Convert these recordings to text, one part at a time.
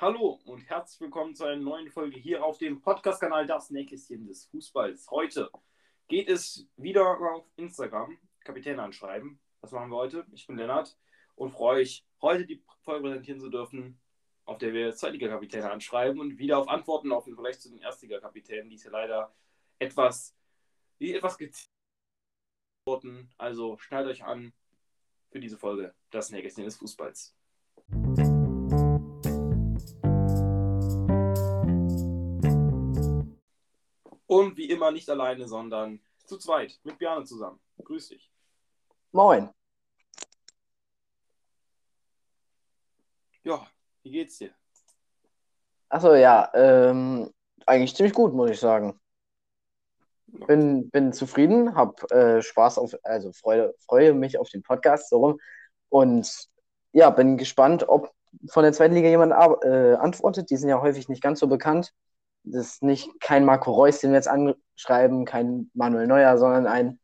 Hallo und herzlich willkommen zu einer neuen Folge hier auf dem Podcast-Kanal Das Nähkästchen des Fußballs. Heute geht es wieder auf Instagram, Kapitän anschreiben. Was machen wir heute? Ich bin Lennart und freue mich, heute die Folge präsentieren zu dürfen, auf der wir Zweitliga-Kapitäne anschreiben und wieder auf Antworten auf den Vergleich zu den Erstliga-Kapitänen, die es ja leider etwas, die etwas gezielt wurden. Also schnallt euch an für diese Folge Das Nähkästchen des Fußballs. Und wie immer nicht alleine, sondern zu zweit mit Björn zusammen. Grüß dich. Moin. Ja, wie geht's dir? Achso, ja, ähm, eigentlich ziemlich gut, muss ich sagen. Bin, bin zufrieden, habe äh, Spaß auf, also Freude, freue mich auf den Podcast so rum. Und ja, bin gespannt, ob von der zweiten Liga jemand äh, antwortet. Die sind ja häufig nicht ganz so bekannt. Das ist nicht kein Marco Reus, den wir jetzt anschreiben, kein Manuel Neuer, sondern ein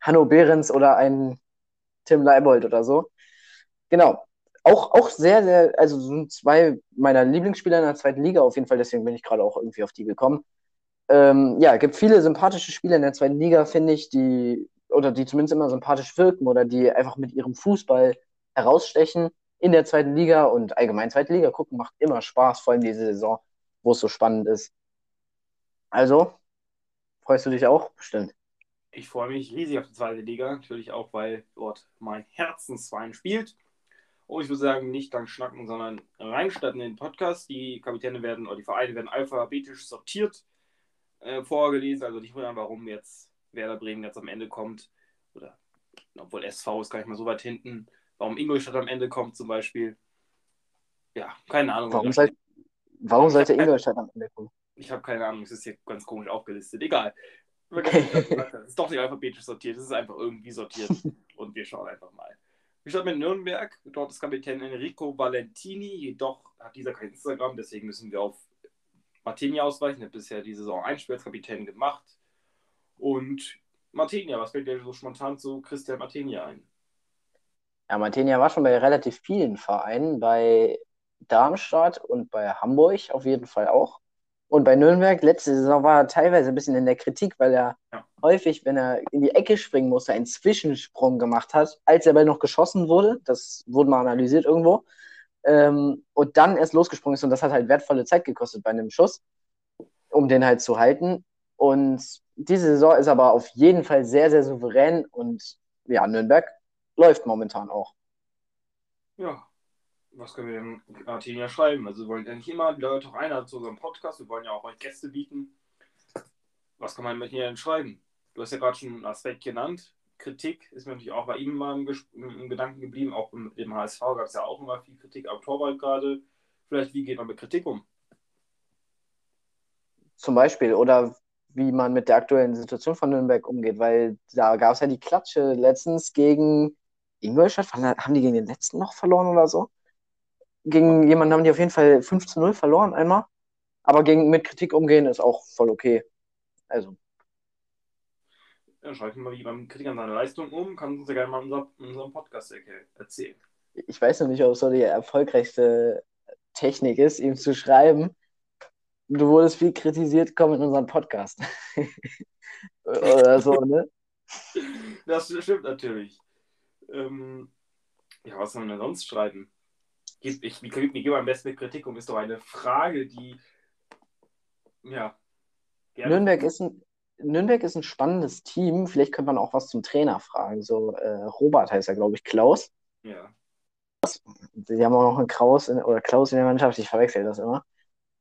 Hanno Behrens oder ein Tim Leibold oder so. Genau auch, auch sehr, sehr, also sind zwei meiner Lieblingsspieler in der zweiten Liga auf jeden Fall, deswegen bin ich gerade auch irgendwie auf die gekommen. Ähm, ja, gibt viele sympathische Spieler in der zweiten Liga, finde ich, die, oder die zumindest immer sympathisch wirken oder die einfach mit ihrem Fußball herausstechen in der zweiten Liga und allgemein zweite Liga gucken macht immer Spaß, vor allem diese Saison, wo es so spannend ist. Also, freust du dich auch? Bestimmt. Ich freue mich riesig auf die zweite Liga, natürlich auch, weil dort mein Herzensverein spielt. Und ich würde sagen, nicht lang schnacken, sondern reinstarten in den Podcast. Die Kapitäne werden oder die Vereine werden alphabetisch sortiert äh, vorgelesen. Also nicht wundern, warum jetzt Werder Bremen jetzt am Ende kommt. Oder obwohl SV ist gar nicht mal so weit hinten. Warum Ingolstadt am Ende kommt zum Beispiel. Ja, keine Ahnung. Warum, soll, warum sollte Ingolstadt am Ende kommen? Ich habe keine Ahnung, es ist hier ganz komisch aufgelistet. Egal. es ist doch nicht alphabetisch sortiert, es ist einfach irgendwie sortiert. Und wir schauen einfach mal. Wir starten mit Nürnberg. Dort ist Kapitän Enrico Valentini. Jedoch hat dieser kein Instagram, deswegen müssen wir auf Martini ausweichen. Er hat bisher die Saison ein Spiel als Kapitän gemacht. Und Martinia, was fällt dir so spontan zu Christian Martinia ein? Ja, Martinia war schon bei relativ vielen Vereinen, bei Darmstadt und bei Hamburg auf jeden Fall auch. Und bei Nürnberg, letzte Saison war er teilweise ein bisschen in der Kritik, weil er ja. häufig, wenn er in die Ecke springen musste, einen Zwischensprung gemacht hat, als der Ball noch geschossen wurde. Das wurde mal analysiert irgendwo. Ähm, und dann erst losgesprungen ist und das hat halt wertvolle Zeit gekostet bei einem Schuss, um den halt zu halten. Und diese Saison ist aber auf jeden Fall sehr, sehr souverän und ja, Nürnberg läuft momentan auch. Ja, was können wir denn Martinia schreiben? Also wir wollen ja nicht immer die Leute auch einer zu unserem Podcast, wir wollen ja auch euch Gäste bieten. Was kann man mit ihr denn schreiben? Du hast ja gerade schon einen Aspekt genannt. Kritik ist mir natürlich auch bei ihm mal im, im Gedanken geblieben. Auch im, im HSV gab es ja auch immer viel Kritik am Torwart gerade. Vielleicht, wie geht man mit Kritik um? Zum Beispiel. Oder wie man mit der aktuellen Situation von Nürnberg umgeht, weil da gab es ja die Klatsche letztens gegen Ingolstadt. Haben die gegen den letzten noch verloren oder so? Gegen jemanden haben die auf jeden Fall 5 zu 0 verloren einmal. Aber gegen, mit Kritik umgehen ist auch voll okay. Also. Ja, schreibt mal wie beim Kritik an seine Leistung um. Kann uns ja gerne mal in unserem, unserem Podcast erzählen. Ich weiß noch nicht, ob es so die erfolgreichste Technik ist, ihm zu schreiben. Du wurdest viel kritisiert, komm in unseren Podcast. Oder so, ne? Das stimmt natürlich. Ähm, ja, was soll man denn sonst schreiben? Ich, ich, wie gehen wir am besten mit Kritik um? Ist doch eine Frage, die. Ja. Nürnberg ist, ein, Nürnberg ist ein spannendes Team. Vielleicht könnte man auch was zum Trainer fragen. So, äh, Robert heißt er, glaube ich, Klaus. Ja. Sie haben auch noch einen Kraus in, oder Klaus in der Mannschaft, ich verwechsel das immer.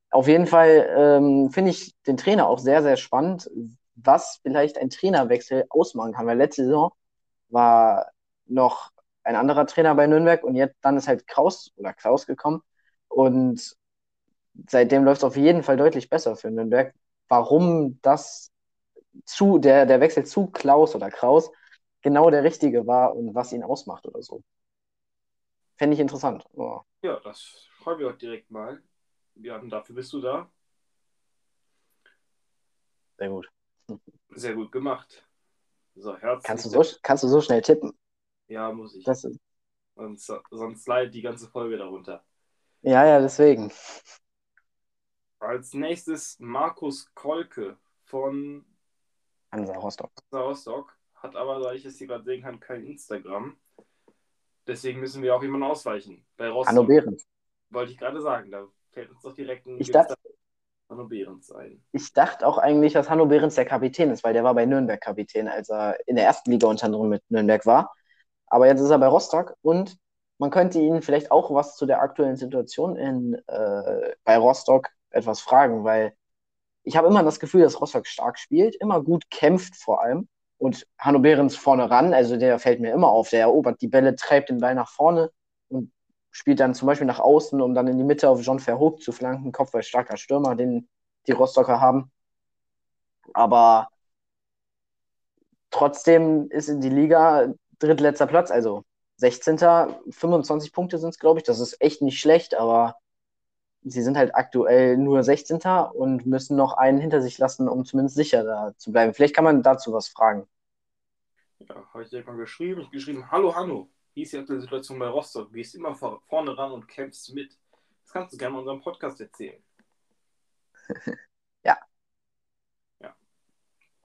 Auf jeden Fall ähm, finde ich den Trainer auch sehr, sehr spannend, was vielleicht ein Trainerwechsel ausmachen kann. Weil letzte Saison war noch ein anderer Trainer bei Nürnberg und jetzt dann ist halt Kraus oder Klaus gekommen und seitdem läuft es auf jeden Fall deutlich besser für Nürnberg. Warum das zu, der, der Wechsel zu Klaus oder Kraus genau der richtige war und was ihn ausmacht oder so. Fände ich interessant. Oh. Ja, das schreiben wir auch direkt mal. Ja, und dafür bist du da. Sehr gut. Sehr gut gemacht. So, kannst, du so, kannst du so schnell tippen? Ja, muss ich. Das ist... Sonst, sonst leidet die ganze Folge darunter. Ja, ja, deswegen. als nächstes Markus Kolke von Hansa Rostock. Hansa Rostock. Hat aber, da ich es hier gerade sehen kann, kein Instagram. Deswegen müssen wir auch jemanden ausweichen. Bei Rostock. Hanno Behrens. Wollte ich gerade sagen. Da fällt uns doch direkt ein Ich dachte, Hanno Behrens ein. ich dachte auch eigentlich, dass Hanno Behrens der Kapitän ist, weil der war bei Nürnberg Kapitän, als er in der ersten Liga unter anderem mit Nürnberg war. Aber jetzt ist er bei Rostock und man könnte ihn vielleicht auch was zu der aktuellen Situation in, äh, bei Rostock etwas fragen, weil ich habe immer das Gefühl, dass Rostock stark spielt, immer gut kämpft vor allem. Und Hanno Behrens vorne ran, also der fällt mir immer auf, der erobert die Bälle, treibt den Ball nach vorne und spielt dann zum Beispiel nach außen, um dann in die Mitte auf John Verhoek zu flanken, Kopfball starker Stürmer, den die Rostocker haben. Aber trotzdem ist in die Liga drittletzter Platz, also 16. 25 Punkte sind es, glaube ich. Das ist echt nicht schlecht, aber sie sind halt aktuell nur 16. und müssen noch einen hinter sich lassen, um zumindest sicher da zu bleiben. Vielleicht kann man dazu was fragen. Ja, habe ich direkt mal geschrieben. Ich habe geschrieben, hallo Hanno, wie ist die aktuelle Situation bei Rostock? Gehst immer vor, vorne ran und kämpfst mit. Das kannst du gerne in unserem Podcast erzählen.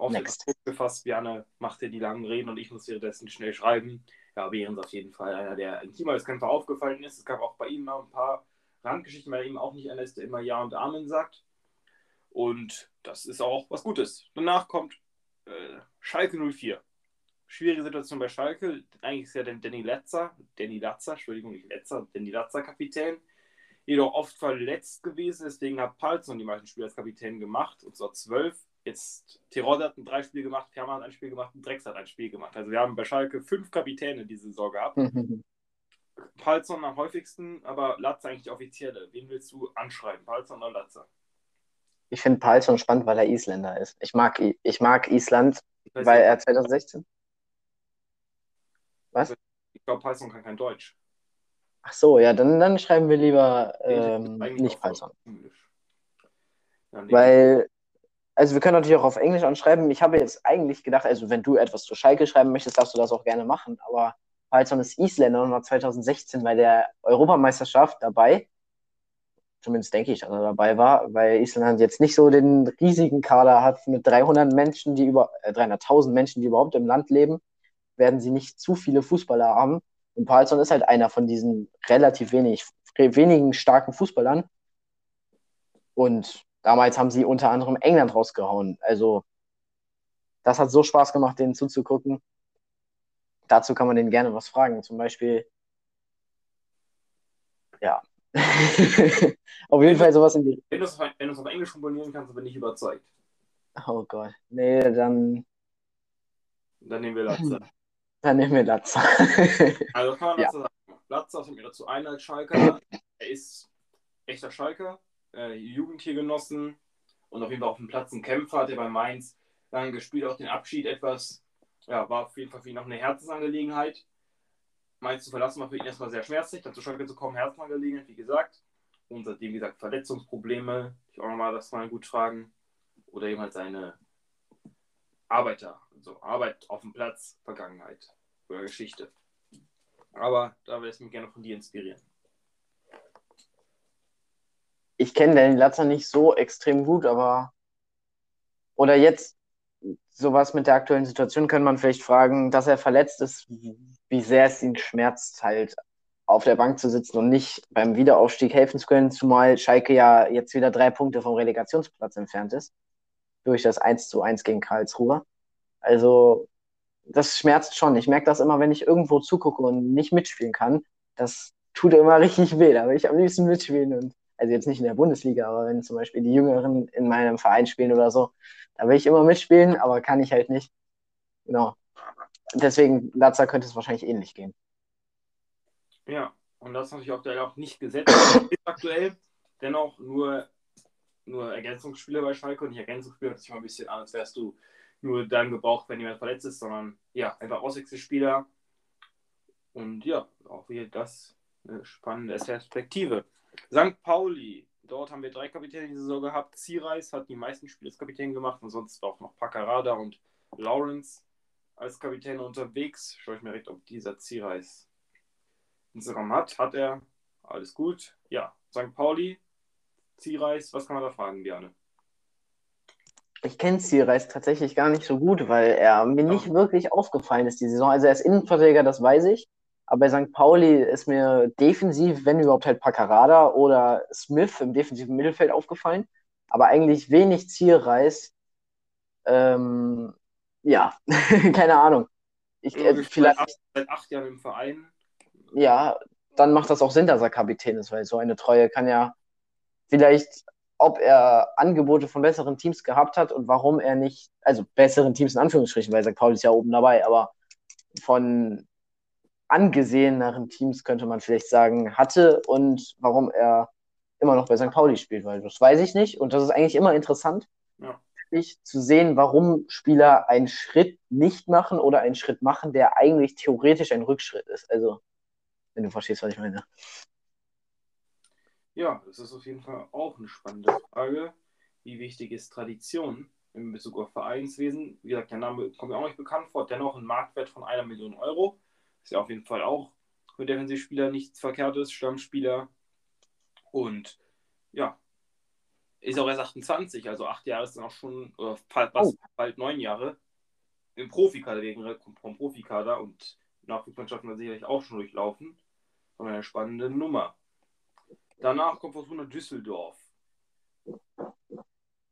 Auf Next. den gefasst, Bjarne macht dir die langen Reden und ich muss währenddessen schnell schreiben. Ja, Behrens auf jeden Fall einer, der im Teamweitskämpfer aufgefallen ist. Es gab auch bei ihm noch ein paar Randgeschichten, weil er eben auch nicht einer ist, der immer Ja und Amen sagt. Und das ist auch was Gutes. Danach kommt äh, Schalke 04. Schwierige Situation bei Schalke. Eigentlich ist ja der Danny Letzer, Danny Latzer, Entschuldigung, nicht Letzer, Danny Latzer Kapitän. Jedoch oft verletzt gewesen, deswegen hat Palzon die meisten Spiele als Kapitän gemacht, und zwar zwölf. Jetzt Tirol hat ein drei Spiel gemacht, Kermann hat ein Spiel gemacht und Drex hat ein Spiel gemacht. Also wir haben bei Schalke fünf Kapitäne diese Saison gehabt. Palzon am häufigsten, aber Latzer eigentlich die offizielle. Wen willst du anschreiben, Palzon oder Latzer? Ich finde Palzon spannend, weil er Isländer ist. Ich mag, ich mag Island, Ich weil er 2016. Was? Ich glaube, Palzon kann kein Deutsch. Ach so, ja, dann, dann schreiben wir lieber ähm, nicht Palzon. Weil, also wir können natürlich auch auf Englisch anschreiben. Ich habe jetzt eigentlich gedacht, also wenn du etwas zu Schalke schreiben möchtest, darfst du das auch gerne machen. Aber Palzon ist Isländer und war 2016 bei der Europameisterschaft dabei. Zumindest denke ich, dass er dabei war, weil Island jetzt nicht so den riesigen Kader hat mit 300 Menschen, die über äh, 300.000 Menschen, die überhaupt im Land leben, werden sie nicht zu viele Fußballer haben. Und Palzon ist halt einer von diesen relativ wenig, wenigen starken Fußballern. Und damals haben sie unter anderem England rausgehauen. Also, das hat so Spaß gemacht, denen zuzugucken. Dazu kann man denen gerne was fragen. Zum Beispiel, ja. Auf jeden Fall sowas in die. Wenn du es auf, Englisch formulieren kannst, bin ich überzeugt. Oh Gott. Nee, dann, Dann nehmen wir Latzer. dann nehmen wir das. Also kann man Ja. dazu sagen. Latzer fällt mir dazu ein als Schalker. Er ist echter Schalker, äh, Jugend hier genossen und auf jeden Fall auf dem Platz ein Kämpfer, hat er bei Mainz lange gespielt, auch den Abschied etwas, ja, war auf jeden Fall für ihn noch eine Herzensangelegenheit. Mainz zu verlassen war für ihn erstmal sehr schmerzlich, dann zu Schalke zu kommen, Herzensangelegenheit, wie gesagt. Und seitdem, wie gesagt, Verletzungsprobleme, ich auch nochmal das mal gut fragen. Oder eben halt seine Arbeiter, also Arbeit auf dem Platz, Vergangenheit oder Geschichte. Aber da würde ich mich gerne von dir inspirieren. Ich kenne Danny Latzer nicht so extrem gut, aber. Oder jetzt sowas mit der aktuellen Situation könnte man vielleicht fragen, dass er verletzt ist, wie sehr es ihn schmerzt, halt auf der Bank zu sitzen und nicht beim Wiederaufstieg helfen zu können, zumal Schalke ja jetzt wieder drei Punkte vom Relegationsplatz entfernt ist. Durch das 1 zu 1 gegen Karlsruhe. Also, das schmerzt schon. Ich merke das immer, wenn ich irgendwo zugucke und nicht mitspielen kann. Das tut immer richtig weh. Da will ich am liebsten mitspielen. Und, also jetzt nicht in der Bundesliga, aber wenn zum Beispiel die Jüngeren in meinem Verein spielen oder so, da will ich immer mitspielen, aber kann ich halt nicht. Genau. Deswegen, Latza könnte es wahrscheinlich ähnlich gehen. Ja, und das ist natürlich aktuell auch nicht gesetzt. ist aktuell dennoch nur, nur Ergänzungsspieler bei Schalke und nicht Ergänzungsspieler, hört sich mal ein bisschen an, als wärst du nur dann gebraucht, wenn jemand verletzt ist, sondern ja, einfach Auswechselspieler. Und ja, auch hier das eine spannende Perspektive. St. Pauli, dort haben wir drei Kapitäne diese Saison gehabt. Zierreis hat die meisten Spiele als Kapitän gemacht und sonst auch noch Paccarada und Lawrence als Kapitän unterwegs. Schaue ich mir direkt, ob dieser Zierreis Instagram hat. Hat er. Alles gut. Ja, St. Pauli Zierreis, was kann man da fragen, Björn? Ich kenne Zierreis tatsächlich gar nicht so gut, weil er mir nicht wirklich aufgefallen ist die Saison. Also er ist Innenverteidiger, das weiß ich. Aber bei St. Pauli ist mir defensiv, wenn überhaupt halt Paccarada oder Smith im defensiven Mittelfeld aufgefallen. Aber eigentlich wenig Zierreis. Ähm, ja, keine Ahnung. Ich, äh, vielleicht, seit, acht, seit acht Jahren im Verein. ja, dann macht das auch Sinn, dass er Kapitän ist, weil so eine Treue kann ja vielleicht, ob er Angebote von besseren Teams gehabt hat und warum er nicht, also besseren Teams in Anführungsstrichen, weil St. Pauli ist ja oben dabei, aber von angeseheneren Teams könnte man vielleicht sagen, hatte und warum er immer noch bei St. Pauli spielt, weil das weiß ich nicht und das ist eigentlich immer interessant, Ja. zu sehen, warum Spieler einen Schritt nicht machen oder einen Schritt machen, der eigentlich theoretisch ein Rückschritt ist. Also, wenn du verstehst, was ich meine. Ja, das ist auf jeden Fall auch eine spannende Frage. Wie wichtig ist Tradition in Bezug auf Vereinswesen? Wie gesagt, der Name kommt mir auch nicht bekannt vor. Dennoch ein Marktwert von einer Million Euro. Ist ja auf jeden Fall auch für Defensivspieler nichts Verkehrtes, Stammspieler. Und ja, ist auch erst 28, also acht Jahre ist dann auch schon, oder fast Oh. bald neun Jahre im Profikader, wegen vom Profikader und Nachwuchsmannschaften hat sicherlich auch schon durchlaufen. Von einer spannenden Nummer. Danach kommt Fortuna Düsseldorf.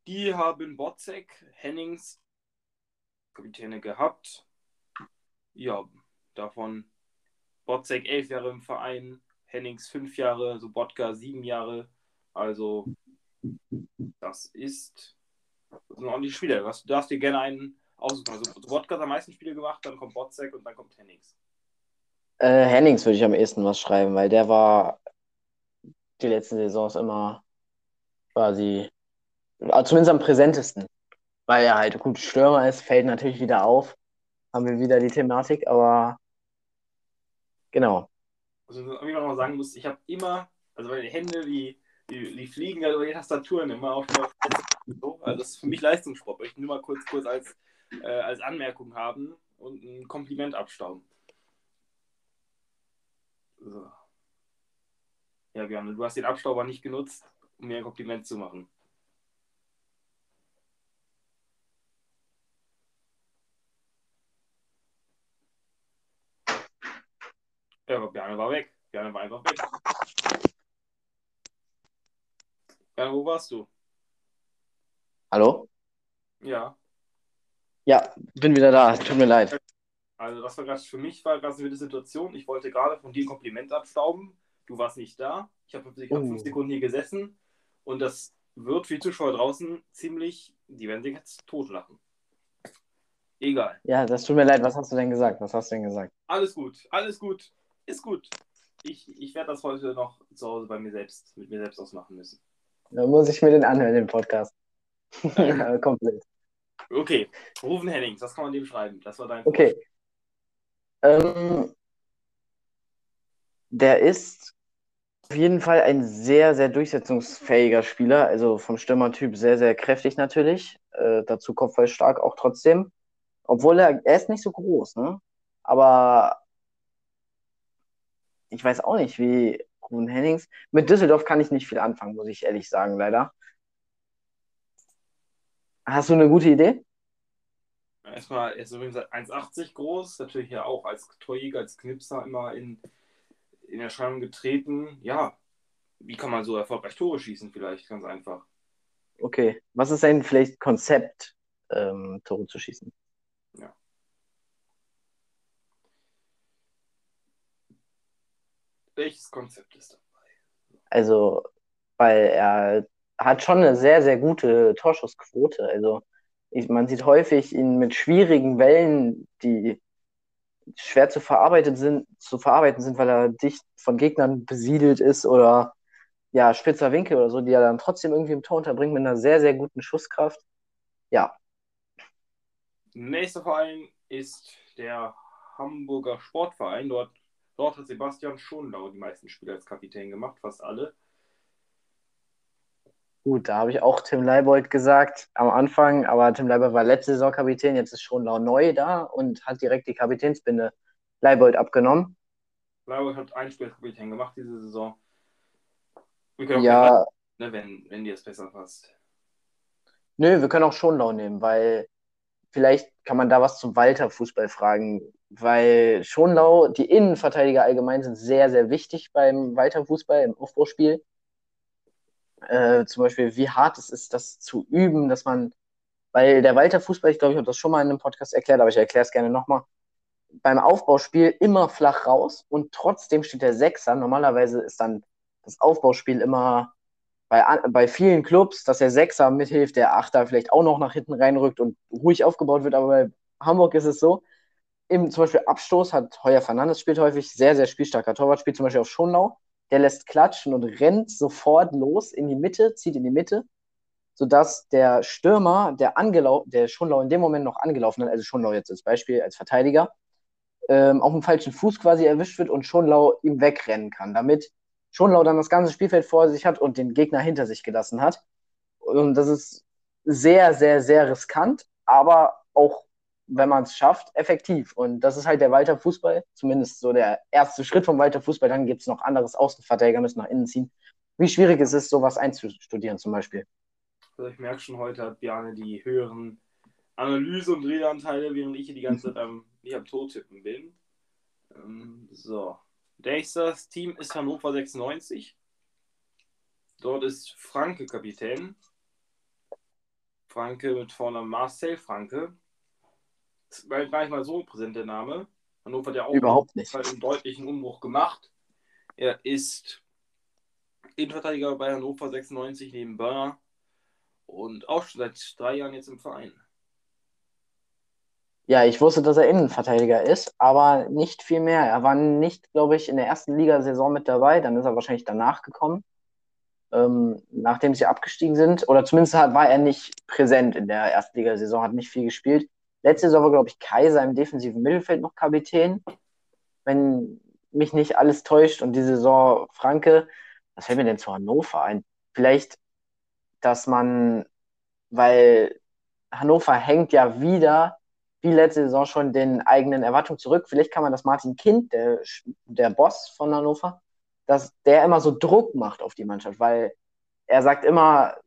Die haben Botzek, Hennings, Kapitäne gehabt. Ja, davon Botzek elf Jahre im Verein, Hennings fünf Jahre, Sobotka sieben Jahre. Also, das ist, das sind Spieler. Du darfst, dir gerne einen aussuchen. Also, Sobotka hat am meisten Spiele gemacht, dann kommt Botzek und dann kommt Hennings. Äh, Hennings würde ich am ehesten was schreiben, weil der war die letzten Saisons immer quasi, äh, zumindest am präsentesten. Weil er halt gut Stürmer ist, fällt natürlich wieder auf. Haben wir wieder die Thematik, aber genau. Also, was ich noch sagen muss, ich habe immer, also meine Hände, die, die, die fliegen halt über die Tastaturen immer auf so. Also, das ist für mich Leistungssport. Ich will nur mal kurz, kurz als, äh, als Anmerkung haben und ein Kompliment abstauben. So. Ja, Björn, du hast den Abstauber nicht genutzt, um mir ein Kompliment zu machen. Ja, aber Björn war weg. Björn war einfach weg. Björn, wo warst du? Hallo? Ja, Ja, bin wieder da. Tut mir leid. also das war gerade für mich war gerade eine Situation. Ich wollte gerade von dir ein Kompliment abstauben. Du warst nicht da. Ich habe Oh. fünf Sekunden hier gesessen und das wird für die Zuschauer draußen ziemlich, die werden sich jetzt totlachen. Egal. Ja, das tut mir leid. Was hast du denn gesagt? Was hast du denn gesagt? Alles gut, alles gut, ist gut. Ich, ich werde das heute noch zu Hause bei mir selbst, mit mir selbst ausmachen müssen. Da muss ich mir den anhören, den Podcast. Komplett. Okay, Rufen Hennings, was kann man dem schreiben? Das war dein Okay. Ähm, der ist auf jeden Fall ein sehr, sehr durchsetzungsfähiger Spieler. Also vom Stürmertyp sehr, sehr kräftig natürlich. Äh, dazu kopfballstark auch trotzdem. Obwohl er, er ist nicht so groß, ne? Aber ich weiß auch nicht, wie Ruben Hennings. Mit Düsseldorf kann ich nicht viel anfangen, muss ich ehrlich sagen, leider. Hast du eine gute Idee? Erstmal, er ist übrigens 1,80 groß, natürlich ja auch als Torjäger, als Knipser immer in, in Erscheinung getreten. Ja, wie kann man so erfolgreich Tore schießen? Vielleicht ganz einfach. Okay. Was ist ein vielleicht Konzept, ähm, Tore zu schießen? Welches Konzept ist dabei? Also, weil er hat schon eine sehr, sehr gute Torschussquote. Also, ich, man sieht häufig ihn mit schwierigen Wellen, die schwer zu verarbeiten sind, zu verarbeiten sind, weil er dicht von Gegnern besiedelt ist oder ja, spitzer Winkel oder so, die er dann trotzdem irgendwie im Tor unterbringt mit einer sehr, sehr guten Schusskraft. Ja, Nächster Verein ist der Hamburger Sportverein. Dort, dort hat Sebastian Schonlau die meisten Spiele als Kapitän gemacht, fast alle. gut, da habe ich auch Tim Leibold gesagt am Anfang, aber Tim Leibold war letzte Saison Kapitän, jetzt ist Schonlau neu da und hat direkt die Kapitänsbinde Leibold abgenommen. Leibold hat ein Spiel als Kapitän gemacht diese Saison. Wir können auch Ja, ne, wenn, wenn dir es besser passt. Nö, wir können auch Schonlau nehmen, weil vielleicht kann man da was zum Walter-Fußball fragen, weil Schonlau, die Innenverteidiger allgemein sind sehr, sehr wichtig beim Walter-Fußball, im Aufbauspiel. Äh, zum Beispiel, wie hart es ist, das zu üben, dass man, weil der Walter-Fußball, ich glaube, ich habe das schon mal in einem Podcast erklärt, aber ich erkläre es gerne nochmal, beim Aufbauspiel immer flach raus und trotzdem steht der Sechser. Normalerweise ist dann das Aufbauspiel immer bei, bei vielen Clubs, dass der Sechser mithilft, der Achter vielleicht auch noch nach hinten reinrückt und ruhig aufgebaut wird, aber bei Hamburg ist es so, im zum Beispiel Abstoß hat Heuer Fernandes spielt häufig, sehr, sehr spielstarker Torwart, spielt zum Beispiel auf Schonlau, der lässt klatschen und rennt sofort los in die Mitte, zieht in die Mitte, sodass der Stürmer, der, der Schonlau in dem Moment noch angelaufen hat, also Schonlau jetzt als Beispiel, als Verteidiger, ähm, auf dem falschen Fuß quasi erwischt wird und Schonlau ihm wegrennen kann, damit Schonlau dann das ganze Spielfeld vor sich hat und den Gegner hinter sich gelassen hat. Und das ist sehr, sehr, sehr riskant, aber auch, wenn man es schafft, effektiv. Und das ist halt der Walter Fußball, zumindest so der erste Schritt vom Walter Fußball. Dann gibt es noch anderes Außenverteidiger, müssen nach innen ziehen. Wie schwierig es ist, sowas einzustudieren zum Beispiel. Also ich merke schon, heute hat Bjarne die höheren Analyse- und Redeanteile, während ich hier die ganze Zeit am, nicht am Todtippen bin. Ähm, so. Nächstes Team ist Hannover 96. Dort ist Franke Kapitän. Franke mit vorne Marcel Franke. War gar nicht mal so präsent der Name. Hannover hat ja auch Überhaupt nicht. einen deutlichen Umbruch gemacht. Er ist Innenverteidiger bei Hannover 96 neben Börner und auch schon seit drei Jahren jetzt im Verein. Ja, ich wusste, dass er Innenverteidiger ist, aber nicht viel mehr. Er war nicht, glaube ich, in der ersten Ligasaison mit dabei. Dann ist er wahrscheinlich danach gekommen, ähm, nachdem sie abgestiegen sind. Oder zumindest war er nicht präsent in der ersten Ligasaison, hat nicht viel gespielt. Letzte Saison war, glaube ich, Kaiser im defensiven Mittelfeld noch Kapitän, wenn mich nicht alles täuscht. Und diese Saison Franke, was fällt mir denn zu Hannover ein? Vielleicht, dass man, weil Hannover hängt ja wieder wie letzte Saison schon den eigenen Erwartungen zurück. Vielleicht kann man das Martin Kind, der, der Boss von Hannover, dass der immer so Druck macht auf die Mannschaft, weil er sagt immer,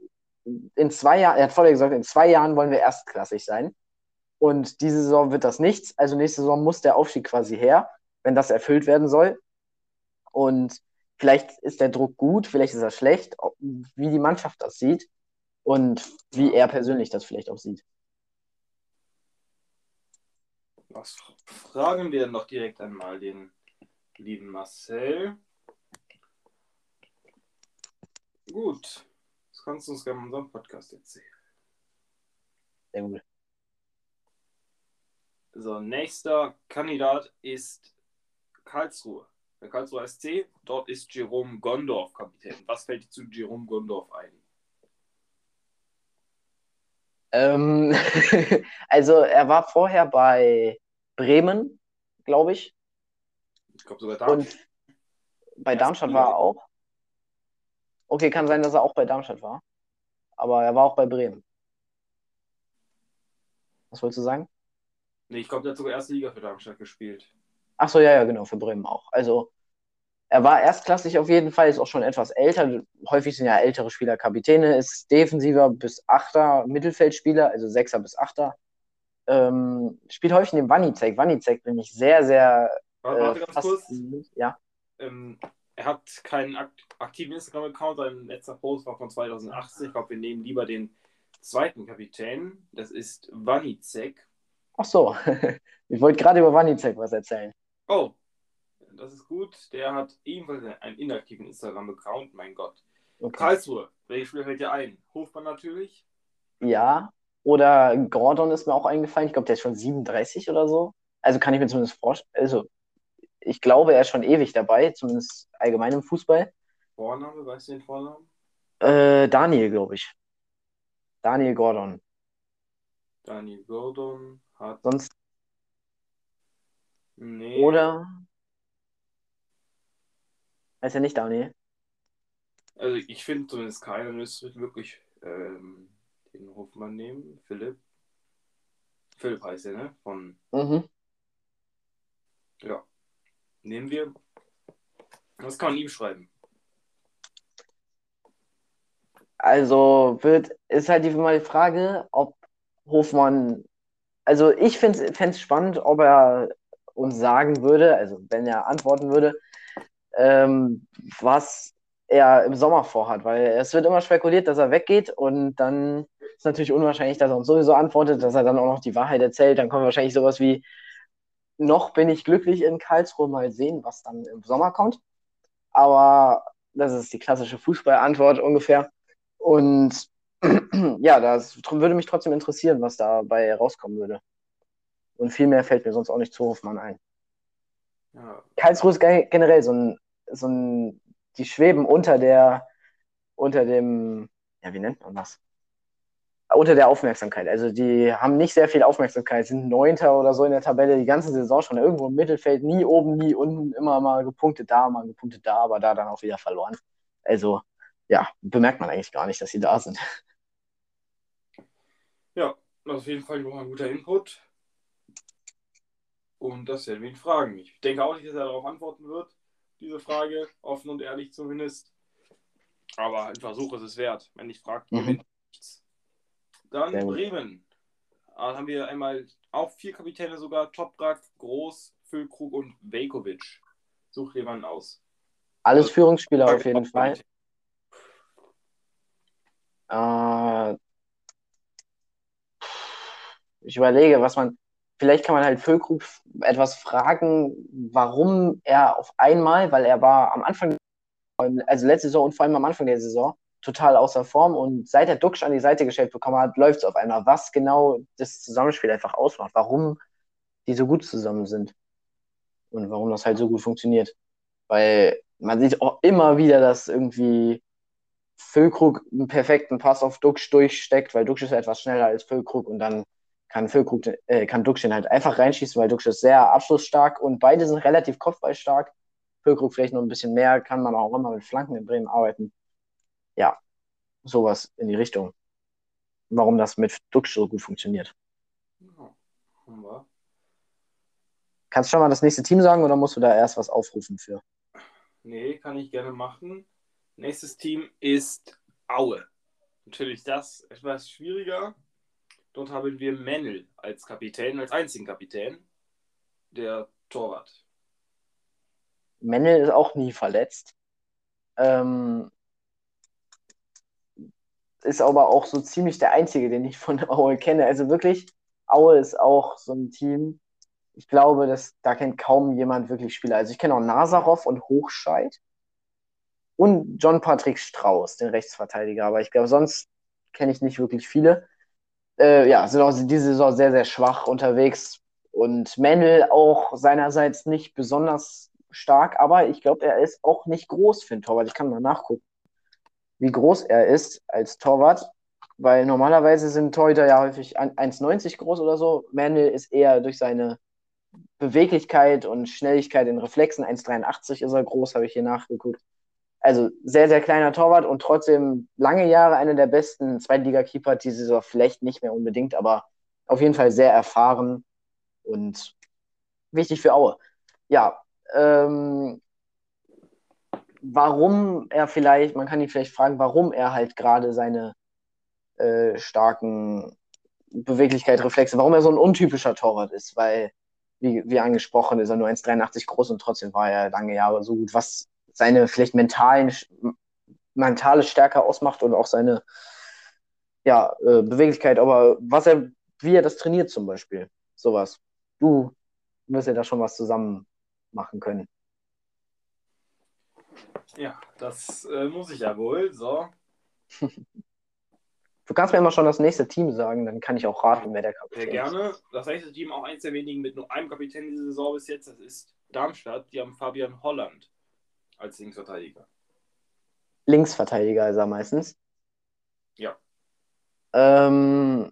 in zwei Jahren, er hat vorher gesagt, in zwei Jahren wollen wir erstklassig sein. Und diese Saison wird das nichts. Also nächste Saison muss der Aufstieg quasi her, wenn das erfüllt werden soll. Und vielleicht ist der Druck gut, vielleicht ist er schlecht, wie die Mannschaft das sieht und wie er persönlich das vielleicht auch sieht. Was fragen wir noch direkt einmal den lieben Marcel? Gut, das kannst du uns gerne in unserem Podcast erzählen. Sehr gut. So, nächster Kandidat ist Karlsruhe. Der Karlsruhe SC, dort ist Jerome Gondorf Kapitän. Was fällt dir zu Jerome Gondorf ein? Ähm, also er war vorher bei Bremen, glaube ich. Ich glaube sogar Darmstadt. Und bei Darmstadt war er auch. Okay, kann sein, dass er auch bei Darmstadt war. Aber er war auch bei Bremen. Was wolltest du sagen? Nee, ich glaube, der hat sogar erste Liga für Darmstadt gespielt. Achso, ja, ja, genau, für Bremen auch. Also, er war erstklassig auf jeden Fall, ist auch schon etwas älter. Häufig sind ja ältere Spieler Kapitäne, ist defensiver bis Achter Mittelfeldspieler, also Sechser bis Achter ähm, spielt häufig in dem Wanizek. Wanizek bin ich sehr, sehr. Warte, warte äh, ganz kurz. Ja. Ähm, er hat keinen aktiven Instagram-Account. Sein letzter Post war von 2018. Ich glaube, wir nehmen lieber den zweiten Kapitän. Das ist Wanizek. Ach so. ich wollte gerade über Wanizek was erzählen. Oh, das ist gut. Der hat ebenfalls einen inaktiven Instagram-Account. Mein Gott. Okay. Karlsruhe. Welches Spiel fällt dir ein? Hofmann natürlich. Ja, oder Gordon ist mir auch eingefallen. Ich glaube, der ist schon 37 oder so. Also kann ich mir zumindest vorstellen. Also ich glaube, er ist schon ewig dabei, zumindest allgemein im Fußball. Vorname, weißt du den Vornamen? Äh, Daniel, glaube ich. Daniel Gordon. Daniel Gordon hat. Sonst. Nee. Oder. Er nicht Daniel? Also ich finde zumindest keiner müsste wirklich ähm, den Hofmann nehmen. Philipp. Philipp heißt er, ne? Von. Mhm. Ja. Nehmen wir. Was kann man ihm schreiben? Also wird, ist halt die Frage, ob Hofmann, also ich fände es spannend, ob er uns sagen würde, also wenn er antworten würde, ähm, was er im Sommer vorhat, weil es wird immer spekuliert, dass er weggeht und dann ist natürlich unwahrscheinlich, dass er uns sowieso antwortet, dass er dann auch noch die Wahrheit erzählt. Dann kommt wahrscheinlich sowas wie, noch bin ich glücklich in Karlsruhe, mal sehen, was dann im Sommer kommt. Aber das ist die klassische Fußballantwort ungefähr. Und ja, das würde mich trotzdem interessieren, was dabei rauskommen würde. Und viel mehr fällt mir sonst auch nicht zu Hofmann ein. Ja. Karlsruhe ist generell so ein, so ein, die schweben unter der, unter dem, ja, wie nennt man das? Unter der Aufmerksamkeit. Also die haben nicht sehr viel Aufmerksamkeit, sind Neunter oder so in der Tabelle die ganze Saison schon irgendwo im Mittelfeld, nie oben, nie unten, immer mal gepunktet da, mal gepunktet da, aber da dann auch wieder verloren. Also ja, bemerkt man eigentlich gar nicht, dass sie da sind. Ja, auf jeden Fall noch ein guter Input. Und das werden wir ihn fragen. Ich denke auch nicht, dass er darauf antworten wird, diese Frage, offen und ehrlich zumindest. Aber ein Versuch ist es wert. Wenn ich fragt, mhm. nichts. Dann Bremen. Da haben wir einmal auch vier Kapitäne sogar: Toprak, Groß, Füllkrug und Vejkovic. Such jemanden aus. Alles also, Führungsspieler auf jeden Fall. Äh, ich überlege, was man vielleicht kann man halt Füllkrug etwas fragen, warum er auf einmal, weil er war am Anfang, also letzte Saison und vor allem am Anfang der Saison, total außer Form und seit er Duxch an die Seite gestellt bekommen hat, läuft es auf einmal. Was genau das Zusammenspiel einfach ausmacht, warum die so gut zusammen sind und warum das halt so gut funktioniert. Weil man sieht auch immer wieder, dass irgendwie Füllkrug einen perfekten Pass auf Duxch durchsteckt, weil Duxch ist etwas schneller als Füllkrug und dann kann Füllkrug, äh, kann Duxchen halt einfach reinschießen, weil Duxch ist sehr abschlussstark und beide sind relativ kopfballstark. Füllkrug vielleicht noch ein bisschen mehr, kann man auch immer mit Flanken in Bremen arbeiten. Ja, sowas in die Richtung. Warum das mit Duxch so gut funktioniert. Ja, Kannst du schon mal das nächste Team sagen oder musst du da erst was aufrufen für? Nee, kann ich gerne machen. Nächstes Team ist Aue. Natürlich das etwas schwieriger, Dort haben wir Mennel als Kapitän, als einzigen Kapitän, der Torwart. Mennel ist auch nie verletzt. Ähm, ist aber auch so ziemlich der einzige, den ich von Aue kenne. Also wirklich, Aue ist auch so ein Team. Ich glaube, dass, da kennt kaum jemand wirklich Spieler. Also ich kenne auch Nazarov und Hochscheid und John Patrick Strauß, den Rechtsverteidiger. Aber ich glaube, sonst kenne ich nicht wirklich viele äh, ja, sind auch diese Saison sehr, sehr schwach unterwegs. Und Mendel auch seinerseits nicht besonders stark, aber ich glaube, er ist auch nicht groß für einen Torwart. Ich kann mal nachgucken, wie groß er ist als Torwart, weil normalerweise sind Torhüter ja häufig 1,90 groß oder so. Mendel ist eher durch seine Beweglichkeit und Schnelligkeit in Reflexen, 1,83 ist er groß, habe ich hier nachgeguckt also sehr, sehr kleiner Torwart und trotzdem lange Jahre einer der besten Zweitliga-Keeper diese Saison. Vielleicht nicht mehr unbedingt, aber auf jeden Fall sehr erfahren und wichtig für Aue. Ja, ähm, warum er vielleicht, man kann ihn vielleicht fragen, warum er halt gerade seine äh, starken Beweglichkeit, Reflexe, warum er so ein untypischer Torwart ist, weil, wie, wie angesprochen, ist er nur 1,83 groß und trotzdem war er lange Jahre so gut. Was seine vielleicht mentalen, mentale Stärke ausmacht und auch seine ja, äh, Beweglichkeit, aber was er, wie er das trainiert zum Beispiel. Sowas. Du wirst ja da schon was zusammen machen können. Ja, das äh, muss ich ja wohl. So. Du kannst mir immer schon das nächste Team sagen, dann kann ich auch raten, wer der Kapitän ist. Sehr gerne. Das nächste Team, auch eins der wenigen mit nur einem Kapitän diese Saison bis jetzt, das ist Darmstadt. Die haben Fabian Holland als Linksverteidiger. Linksverteidiger ist er meistens. Ja. Ähm,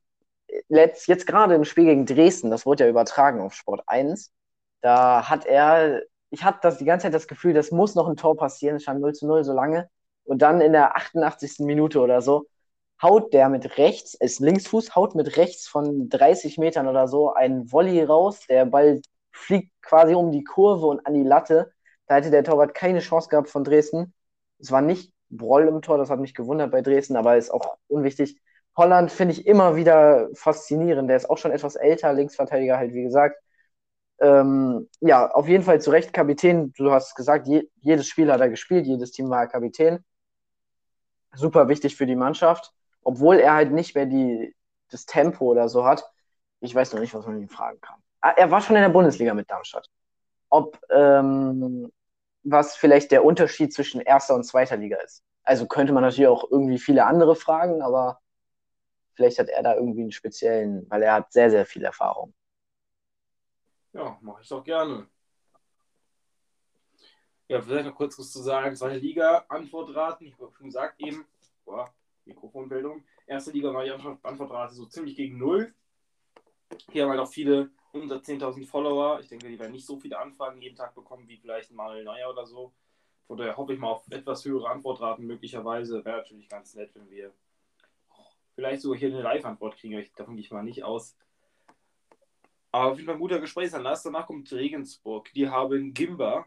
letzt, jetzt gerade im Spiel gegen Dresden, das wurde ja übertragen auf Sport 1, da hat er, ich hatte das die ganze Zeit das Gefühl, das muss noch ein Tor passieren, es stand 0 zu 0 so lange. Und dann in der 88. Minute oder so haut der mit rechts, ist Linksfuß, haut mit rechts von 30 Metern oder so einen Volley raus. Der Ball fliegt quasi um die Kurve und an die Latte. Da hätte der Torwart keine Chance gehabt von Dresden. Es war nicht Broll im Tor, das hat mich gewundert bei Dresden, aber ist auch unwichtig. Holland finde ich immer wieder faszinierend. Der ist auch schon etwas älter, Linksverteidiger halt, wie gesagt. Ähm, ja, auf jeden Fall zu Recht Kapitän. Du hast gesagt, je, jedes Spiel hat er gespielt, jedes Team war Kapitän. Super wichtig für die Mannschaft, obwohl er halt nicht mehr die, das Tempo oder so hat. Ich weiß noch nicht, was man ihn fragen kann. Ah, er war schon in der Bundesliga mit Darmstadt. Ob ähm, was vielleicht der Unterschied zwischen erster und zweiter Liga ist. Also könnte man natürlich auch irgendwie viele andere fragen, aber vielleicht hat er da irgendwie einen speziellen, weil er hat sehr, sehr viel Erfahrung. Ja, mache ich doch gerne. Ja, vielleicht noch kurz was zu sagen. Zweite Liga, Antwortraten. Ich habe schon gesagt eben, boah, Mikrofonbildung. Erste Liga war die Antwortrate so ziemlich gegen Null. Hier haben halt auch viele unter 10.000 Follower. Ich denke, die werden nicht so viele Anfragen jeden Tag bekommen wie vielleicht Manuel Neuer oder so. Von daher hoffe ich mal auf etwas höhere Antwortraten möglicherweise. Wäre natürlich ganz nett, wenn wir vielleicht sogar hier eine Live-Antwort kriegen. Ich, davon gehe ich mal nicht aus. Aber auf jeden Fall ein guter Gesprächsanlass. Danach kommt Regensburg. Die haben Gimba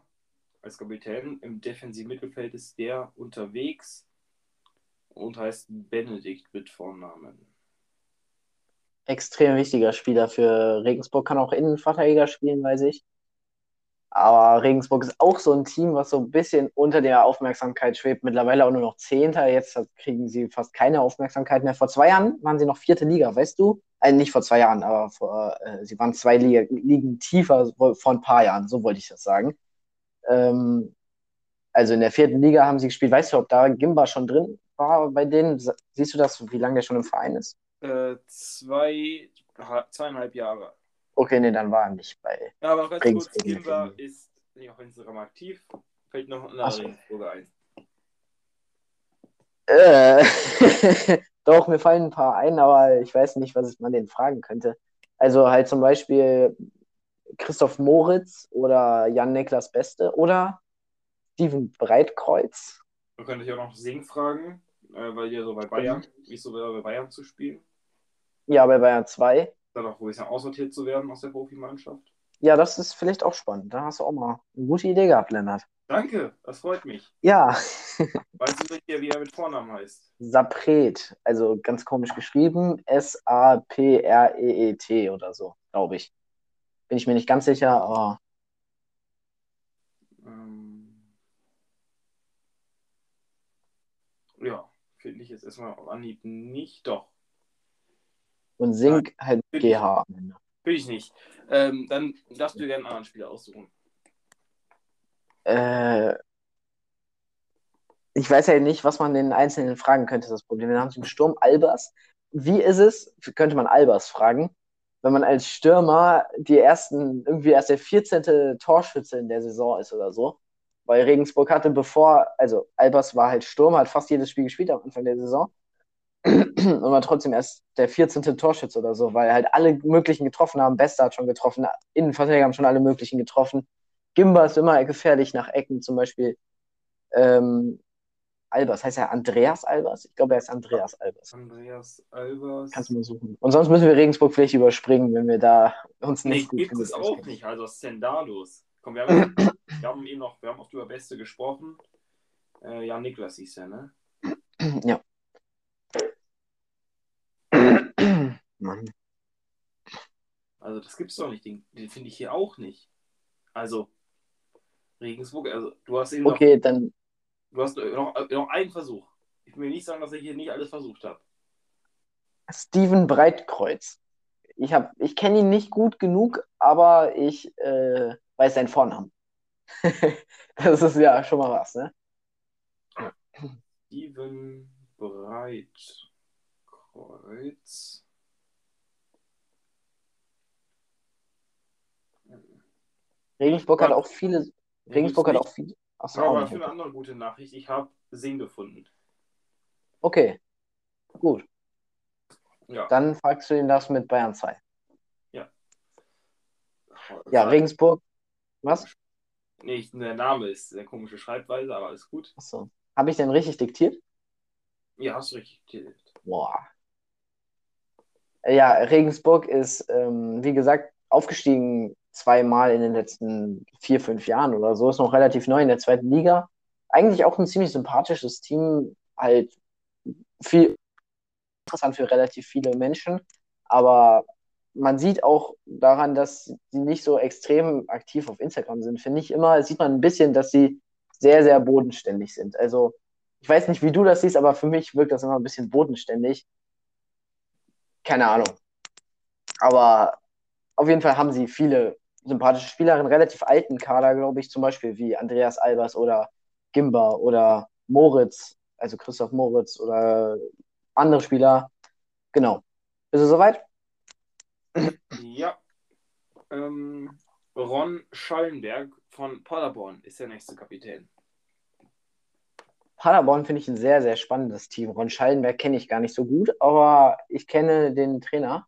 als Kapitän. Im defensiven Mittelfeld ist der unterwegs und heißt Benedikt mit Vornamen. Extrem wichtiger Spieler für Regensburg. Kann auch Innenverteidiger spielen, weiß ich. Aber Regensburg ist auch so ein Team, was so ein bisschen unter der Aufmerksamkeit schwebt. Mittlerweile auch nur noch Zehnter. Jetzt kriegen sie fast keine Aufmerksamkeit mehr. Vor zwei Jahren waren sie noch vierte Liga, weißt du? Äh, nicht vor zwei Jahren, aber vor, äh, sie waren zwei Liga, Ligen tiefer vor ein paar Jahren, so wollte ich das sagen. Ähm, also in der vierten Liga haben sie gespielt. Weißt du, ob da Gimba schon drin war bei denen? Siehst du das, wie lange der schon im Verein ist? Äh, zwei, zweieinhalb Jahre. Okay, nee, dann war er nicht bei. Ja, aber ganz kurz, Gimba ist nicht auf Instagram aktiv. Fällt noch ein anderer Regensburger ein. Äh, doch, mir fallen ein paar ein, aber ich weiß nicht, was man den fragen könnte. Also halt zum Beispiel Christoph Moritz oder Jan-Niklas Beste oder Steven Breitkreuz. Man könnte ich auch noch Sing fragen, äh, weil ihr so bei Bayern, mhm. wie ist so bei Bayern zu spielen? Ja, bei Bayern 2 dann auch wohl ein aussortiert zu werden aus der Profimannschaft. Ja, das ist vielleicht auch spannend. Da hast du auch mal eine gute Idee gehabt, Lennart. Danke, das freut mich. Ja. weißt du nicht, wie er mit Vornamen heißt? Sapret, also ganz komisch geschrieben. S-A-P-R-E-E-T oder so, glaube ich. Bin ich mir nicht ganz sicher, aber. Ähm... Ja, finde ich jetzt erstmal auf Anhieb nicht. Doch, und Sync halt GH am Ende. Will ich nicht. Ähm, dann darfst du dir gerne einen anderen Spieler aussuchen. Äh, ich weiß ja nicht, was man den Einzelnen fragen könnte, das Problem. Wir haben zum Sturm Albers. Wie ist es, könnte man Albers fragen, wenn man als Stürmer die ersten, irgendwie erst der 14. Torschütze in der Saison ist oder so? Weil Regensburg hatte bevor, also Albers war halt Sturm, hat fast jedes Spiel gespielt am Anfang der Saison und war trotzdem erst der 14. Torschütze oder so, weil halt alle möglichen getroffen haben. Bester hat schon getroffen, Innenverteidiger haben schon alle möglichen getroffen. Gimba ist immer gefährlich nach Ecken, zum Beispiel. Ähm, Albers, heißt er Andreas Albers? Ich glaube, er ist Andreas Albers. Andreas Albers. Kannst du mal suchen. Und sonst müssen wir Regensburg vielleicht überspringen, wenn wir da uns nicht nee, gut gibt es auch nicht. Also, was ist denn da los? Komm, wir haben, wir haben eben noch, wir haben oft über Beste gesprochen. Äh, ja, Niklas hieß er, ne? ja. Mann. Also das gibt's doch nicht. Den, den finde ich hier auch nicht. Also, Regensburg, also du hast eben okay, noch, dann. Du hast noch, noch einen Versuch. Ich will nicht sagen, dass ich hier nicht alles versucht habe. Steven Breitkreuz. Ich, ich kenne ihn nicht gut genug, aber ich äh, weiß seinen Vornamen. das ist ja schon mal was, ne? Steven Breitkreuz. Regensburg hat auch viele. Regensburg hat auch viele. Achso, ja, aber für eine andere gute Nachricht. Ich habe Sing gefunden. Okay. Gut. Ja. Dann fragst du ihn das mit Bayern 2. Ja. Ja, Regensburg. Was? Nee, der Name ist eine komische Schreibweise, aber alles gut. Achso. Habe ich denn richtig diktiert? Ja, hast du richtig diktiert. Boah. Ja, Regensburg ist, ähm, wie gesagt, aufgestiegen zweimal in den letzten vier, fünf Jahren oder so. Ist noch relativ neu in der zweiten Liga. eigentlich auch ein ziemlich sympathisches Team, halt viel interessant für relativ viele Menschen, aber man sieht auch daran, dass sie nicht so extrem aktiv auf Instagram sind, finde ich immer, sieht man ein bisschen, dass sie sehr, sehr bodenständig sind. Also, ich weiß nicht, wie du das siehst, aber für mich wirkt das immer ein bisschen bodenständig. Keine Ahnung. Aber auf jeden Fall haben sie viele sympathische Spieler, einen relativ alten Kader, glaube ich, zum Beispiel wie Andreas Albers oder Gimba oder Moritz, also Christoph Moritz oder andere Spieler. Genau. Bist du soweit? Ja. Ähm, Ron Schallenberg von Paderborn ist der nächste Kapitän. Paderborn finde ich ein sehr, sehr spannendes Team. Ron Schallenberg kenne ich gar nicht so gut, aber ich kenne den Trainer,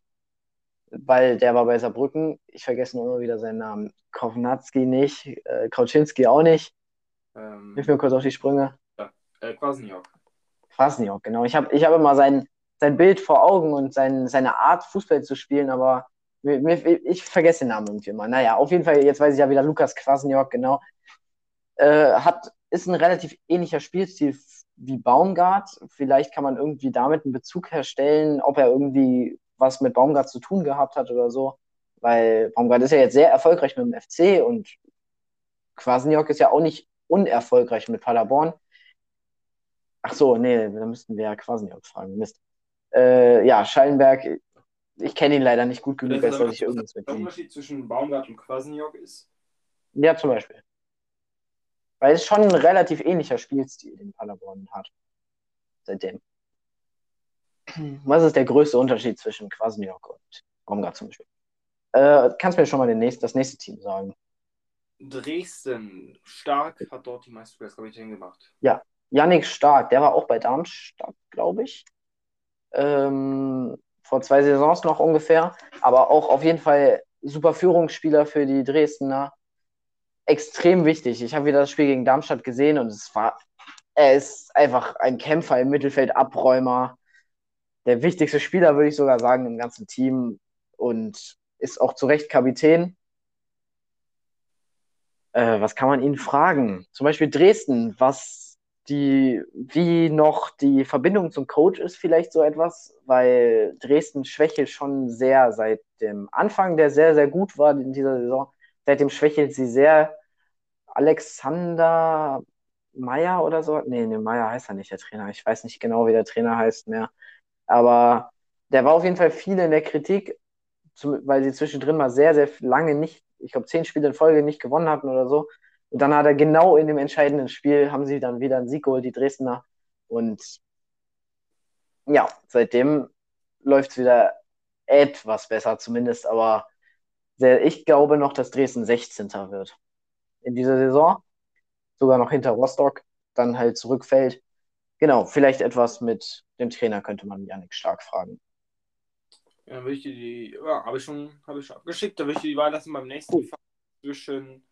weil der war bei Saarbrücken. Ich vergesse nur immer wieder seinen Namen. Kovnatski nicht, äh, Kauczynski auch nicht. Ähm, Hilf mir kurz auf die Sprünge. Ja, äh, Kwasniok. Kwasniok, genau. Ich habe ich hab immer sein, sein Bild vor Augen und sein, seine Art, Fußball zu spielen, aber ich vergesse den Namen irgendwie immer. Naja, auf jeden Fall, jetzt weiß ich ja wieder, Lukas Kwasniok, genau. Äh, hat, ist ein relativ ähnlicher Spielstil wie Baumgart. Vielleicht kann man irgendwie damit einen Bezug herstellen, ob er irgendwie was mit Baumgart zu tun gehabt hat oder so. Weil Baumgart ist ja jetzt sehr erfolgreich mit dem FC und Kwasniok ist ja auch nicht unerfolgreich mit Paderborn. Ach so, nee, da müssten wir ja Kwasniok fragen. Mist. Äh, ja, Schallenberg, ich kenne ihn leider nicht gut genug, als dass ich irgendwas mit ihm. Der Unterschied zwischen Baumgart und Kwasniok ist? Ja, zum Beispiel. Weil es schon ein relativ ähnlicher Spielstil, den Paderborn hat. Seitdem. Was ist der größte Unterschied zwischen Kwasniok und Baumgart zum Beispiel? Äh, kannst du mir schon mal den nächsten, das nächste Team sagen? Dresden. Stark hat dort die meisten Kapitän gemacht. Ja, Yannick Stark, der war auch bei Darmstadt, glaube ich. Ähm, vor zwei Saisons noch ungefähr. Aber auch auf jeden Fall super Führungsspieler für die Dresdner. Extrem wichtig. Ich habe wieder das Spiel gegen Darmstadt gesehen und es war, er ist einfach ein Kämpfer im Mittelfeld, Abräumer. Der wichtigste Spieler, würde ich sogar sagen, im ganzen Team und ist auch zu Recht Kapitän. Äh, was kann man ihn fragen? Zum Beispiel Dresden, was die, wie noch die Verbindung zum Coach ist, vielleicht so etwas, weil Dresden schwächelt schon sehr seit dem Anfang, der sehr, sehr gut war in dieser Saison. Seitdem schwächelt sie sehr. Alexander Meyer oder so. Nee, nee, Meyer heißt er nicht, der Trainer. Ich weiß nicht genau, wie der Trainer heißt mehr. Aber der war auf jeden Fall viel in der Kritik, weil sie zwischendrin mal sehr, sehr lange nicht ich glaube, zehn Spiele in Folge nicht gewonnen hatten oder so. Und dann hat er genau in dem entscheidenden Spiel, haben sie dann wieder einen Sieg geholt, die Dresdner. Und ja, seitdem läuft es wieder etwas besser zumindest, aber sehr, ich glaube noch, dass Dresden 16. wird in dieser Saison. Sogar noch hinter Rostock, dann halt zurückfällt. Genau, vielleicht etwas mit dem Trainer könnte man Janik Stark fragen. Ja, dann würde ich dir die, ja, habe ich schon, habe ich schon abgeschickt. Da würde ich dir die Wahl lassen beim nächsten Fall zwischen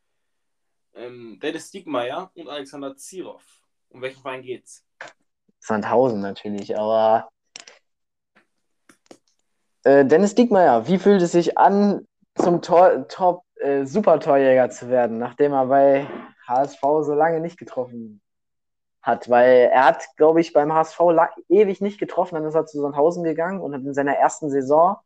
ähm, Dennis Diekmeyer und Alexander Zirov. Um welchen Verein geht's? Sandhausen natürlich, aber äh, Dennis Diekmeyer, wie fühlt es sich an, zum Tor, Top äh, Super-Torjäger zu werden, nachdem er bei HSV so lange nicht getroffen hat, weil er hat, glaube ich, beim HSV ewig nicht getroffen, dann ist er zu Sandhausen gegangen und hat in seiner ersten Saison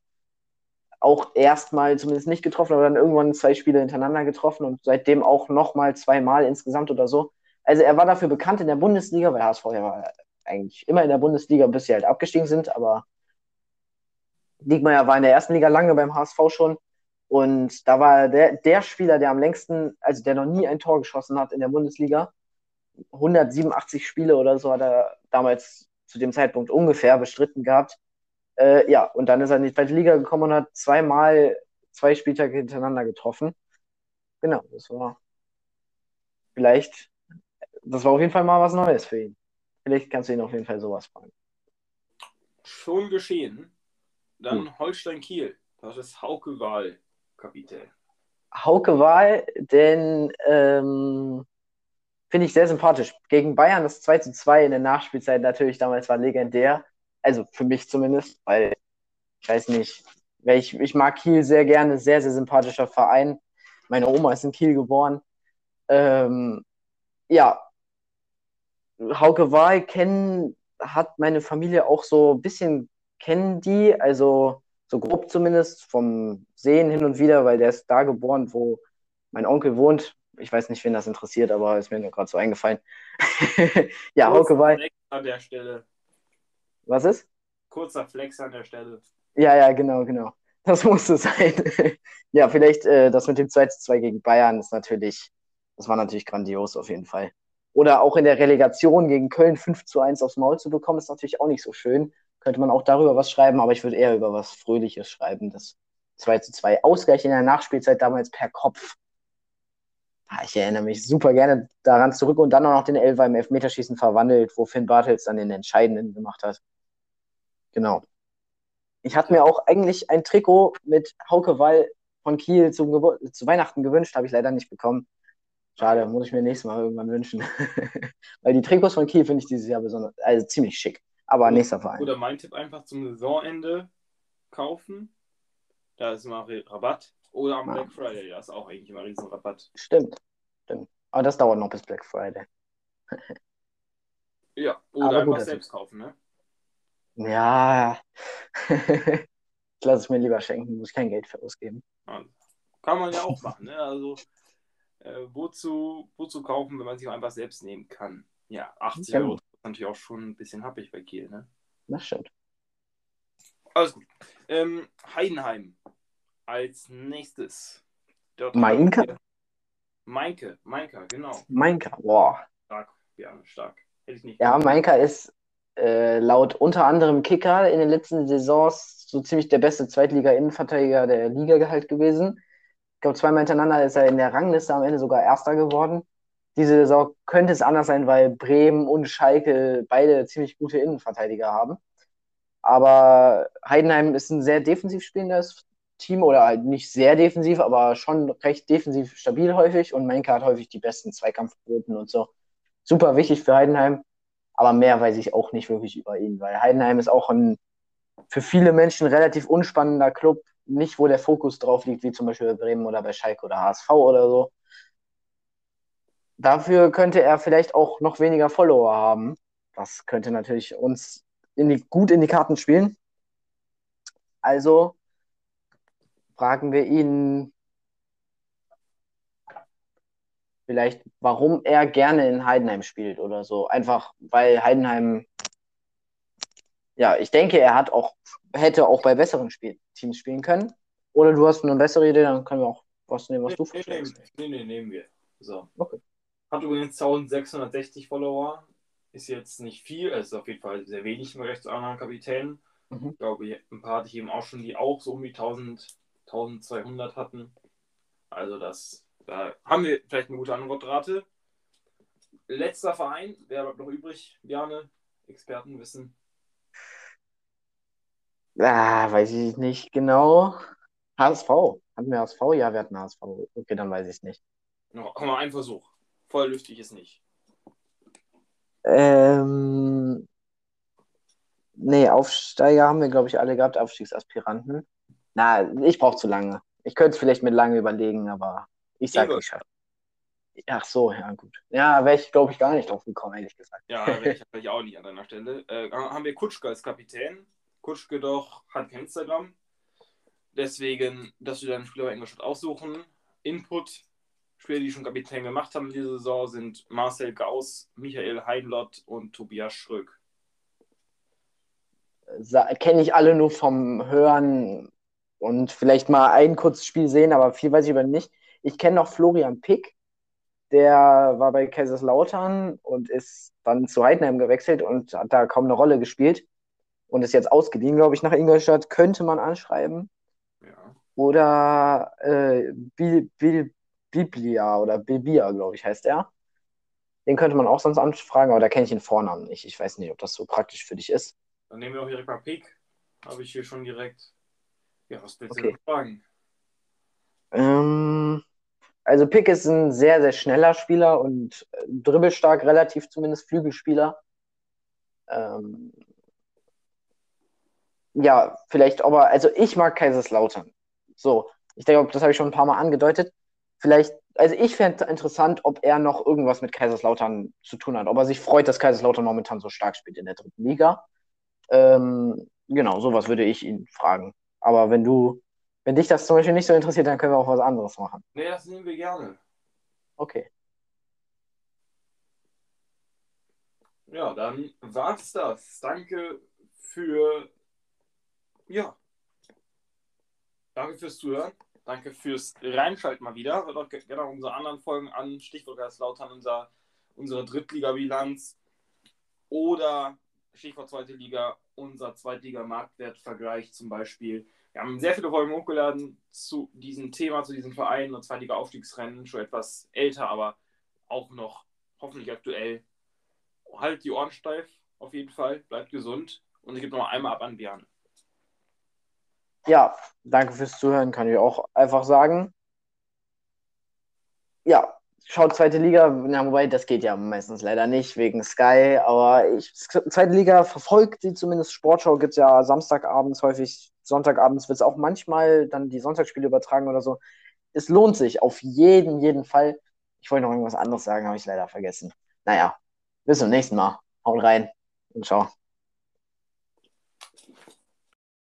auch erstmal zumindest nicht getroffen, aber dann irgendwann zwei Spiele hintereinander getroffen und seitdem auch nochmal zweimal insgesamt oder so. Also er war dafür bekannt in der Bundesliga, weil HSV ja eigentlich immer in der Bundesliga, bis sie halt abgestiegen sind, aber Diekmeyer war in der ersten Liga lange beim HSV schon und da war der, der Spieler, der am längsten, also der noch nie ein Tor geschossen hat in der Bundesliga 187 Spiele oder so hat er damals zu dem Zeitpunkt ungefähr bestritten gehabt. Äh, ja, und dann ist er in die zweite Liga gekommen und hat zweimal zwei Spieltage hintereinander getroffen. Genau, das war vielleicht, das war auf jeden Fall mal was Neues für ihn. Vielleicht kannst du ihn auf jeden Fall sowas fragen. Schon geschehen. Dann hm. Holstein Kiel. Das ist Hauke Wahl, Kapitän. Hauke Wahl, denn ähm, finde ich sehr sympathisch. Gegen Bayern das 2 zu 2 in der Nachspielzeit natürlich damals war legendär. Also für mich zumindest, weil ich weiß nicht, ich, ich mag Kiel sehr gerne, sehr, sehr sympathischer Verein. Meine Oma ist in Kiel geboren. Ähm, ja, Hauke Wahl kennen, hat meine Familie auch so ein bisschen, kennen die, also so grob zumindest vom Sehen hin und wieder, weil der ist da geboren, wo mein Onkel wohnt. Ich weiß nicht, wen das interessiert, aber ist mir nur gerade so eingefallen. ja, Kurzer Hauke Wahl. Flex an der Stelle. Was ist? Kurzer Flex an der Stelle. Ja, ja, genau, genau. Das musste sein. ja, vielleicht äh, das mit dem 2 zu 2 gegen Bayern ist natürlich, das war natürlich grandios auf jeden Fall. Oder auch in der Relegation gegen Köln 5 zu 1 aufs Maul zu bekommen, ist natürlich auch nicht so schön. Könnte man auch darüber was schreiben, aber ich würde eher über was Fröhliches schreiben. Das 2 zu 2 Ausgleich in der Nachspielzeit damals per Kopf. Ah, Ich erinnere mich super gerne daran zurück und dann auch noch den Elfer im Elfmeterschießen verwandelt, wo Finn Bartels dann den Entscheidenden gemacht hat. Genau. Ich hatte mir auch eigentlich ein Trikot mit Hauke Wall von Kiel zu Weihnachten gewünscht, habe ich leider nicht bekommen. Schade, muss ich mir nächstes Mal irgendwann wünschen. Weil die Trikots von Kiel finde ich dieses Jahr besonders, also ziemlich schick. Aber nächster Verein. Oder mein Tipp einfach zum Saisonende kaufen. Da ist immer Rabatt. Oder am Ja. Black Friday, da ist auch eigentlich immer riesen Rabatt. Stimmt. Stimmt. Aber das dauert noch bis Black Friday. Ja, oder Aber einfach gut, selbst kaufen, ne? Ja. ich lasse es mir lieber schenken, muss ich kein Geld für ausgeben. Also, kann man ja auch machen, ne? Also, äh, wozu, wozu kaufen, wenn man sich auch einfach selbst nehmen kann? Ja, 80 Genau. Euro ist natürlich auch schon ein bisschen happig bei Kiel, ne? Das stimmt. Alles gut. Ähm, Heidenheim als nächstes. Dort Mainka? Mainke, Mainka, genau. Mainka, boah. Stark, ja, stark. Hätte ich nicht Ja, gedacht. Mainka ist äh, laut unter anderem Kicker in den letzten Saisons so ziemlich der beste Zweitliga-Innenverteidiger der Liga halt gewesen. Ich glaube, zweimal hintereinander ist er in der Rangliste am Ende sogar Erster geworden. Diese Saison könnte es anders sein, weil Bremen und Schalke beide ziemlich gute Innenverteidiger haben. Aber Heidenheim ist ein sehr defensiv spielendes Team oder halt nicht sehr defensiv, aber schon recht defensiv stabil häufig und Mainka hat häufig die besten Zweikampfquoten und so. Super wichtig für Heidenheim, aber mehr weiß ich auch nicht wirklich über ihn, weil Heidenheim ist auch ein für viele Menschen relativ unspannender Club, nicht wo der Fokus drauf liegt, wie zum Beispiel bei Bremen oder bei Schalke oder HSV oder so. Dafür könnte er vielleicht auch noch weniger Follower haben. Das könnte natürlich uns in die, gut in die Karten spielen. Also fragen wir ihn vielleicht, warum er gerne in Heidenheim spielt oder so. Einfach, weil Heidenheim, ja, ich denke, er hat auch, hätte auch bei besseren Spiel Teams spielen können. Oder du hast eine bessere Idee, dann können wir auch was nehmen, was du Nee, nee, vorschlägst. nee, nee, nehmen wir. So. Okay. Hat übrigens 1660 Follower. Ist jetzt nicht viel, es ist auf jeden Fall sehr wenig im Vergleich zu anderen Kapitänen. Mhm. Ich glaube, ein paar hatte ich eben auch schon, die auch so um die 1000, 1200 hatten. Also das, da haben wir vielleicht eine gute Antwortrate. Letzter Verein, wer bleibt noch übrig? Bjarne, Experten wissen. Ah, weiß ich nicht genau. HSV. Hatten wir HSV? Ja, wir hatten HSV. Okay, dann weiß ich es nicht. Noch mal ein Versuch. Voll lüftig ist nicht. Ähm, nee, Aufsteiger haben wir, glaube ich, alle gehabt, Aufstiegsaspiranten. Na, ich brauche zu lange. Ich könnte es vielleicht mit lange überlegen, aber ich sage, ich schaffe. Ach so, ja, gut. Ja, wäre ich, glaube ich, gar nicht drauf gekommen, ehrlich gesagt. Ja, wäre ich auch nicht an deiner Stelle. Äh, haben wir Kutschke als Kapitän. Kutschke doch hat kein Instagram. Deswegen, dass wir dann Spieler bei Ingolstadt aussuchen. Input, Spieler, die schon Kapitän gemacht haben diese Saison, sind Marcel Gauss, Michael Heinlott und Tobias Schröck. Kenne ich alle nur vom Hören und vielleicht mal ein kurzes Spiel sehen, aber viel weiß ich über ihn nicht. Ich kenne noch Florian Pick, der war bei Kaiserslautern und ist dann zu Heidenheim gewechselt und hat da kaum eine Rolle gespielt und ist jetzt ausgeliehen, glaube ich, nach Ingolstadt. Könnte man anschreiben. Ja. Oder äh, Bil, Bil, Biblia oder Bibia, glaube ich, heißt er. Den könnte man auch sonst anfragen, aber da kenne ich den Vornamen nicht. Ich weiß nicht, ob das so praktisch für dich ist. Dann nehmen wir auch direkt mal Pick. Habe ich hier schon direkt. Ja, was willst du Okay. denn fragen? Ähm, also Pick ist ein sehr, sehr schneller Spieler und äh, dribbelstark, relativ zumindest Flügelspieler. Ähm, ja, vielleicht aber, also ich mag Kaiserslautern. So, ich denke, das habe ich schon ein paar Mal angedeutet. Vielleicht also ich fände interessant, ob er noch irgendwas mit Kaiserslautern zu tun hat. Ob er sich freut, dass Kaiserslautern momentan so stark spielt in der dritten Liga. Ähm, genau, sowas würde ich ihn fragen. Aber wenn du, wenn dich das zum Beispiel nicht so interessiert, dann können wir auch was anderes machen. Nee, das nehmen wir gerne. Okay. Ja, dann war's das. Danke für, ja, danke fürs Zuhören. Danke fürs Reinschalten mal wieder. Hört auch gerne unsere anderen Folgen an. Stichwort Kaiserslautern, unser, unsere Drittliga-Bilanz. Oder Stichwort zweite Liga, unser Zweitliga-Marktwertvergleich zum Beispiel. Wir haben sehr viele Folgen hochgeladen zu diesem Thema, zu diesem Verein und Zweitliga-Aufstiegsrennen. Schon etwas älter, aber auch noch hoffentlich aktuell. Halt die Ohren steif, auf jeden Fall. Bleibt gesund. Und ich gebe noch einmal ab an Björn. Ja, danke fürs Zuhören, kann ich auch einfach sagen. Ja, schaut zweite Liga, ja, wobei das geht ja meistens leider nicht wegen Sky, aber ich, zweite Liga verfolgt sie zumindest. Sportschau gibt es ja Samstagabends häufig, Sonntagabends wird es auch manchmal dann die Sonntagsspiele übertragen oder so. Es lohnt sich auf jeden, jeden Fall. Ich wollte noch irgendwas anderes sagen, habe ich leider vergessen. Naja, bis zum nächsten Mal. Haut rein und ciao.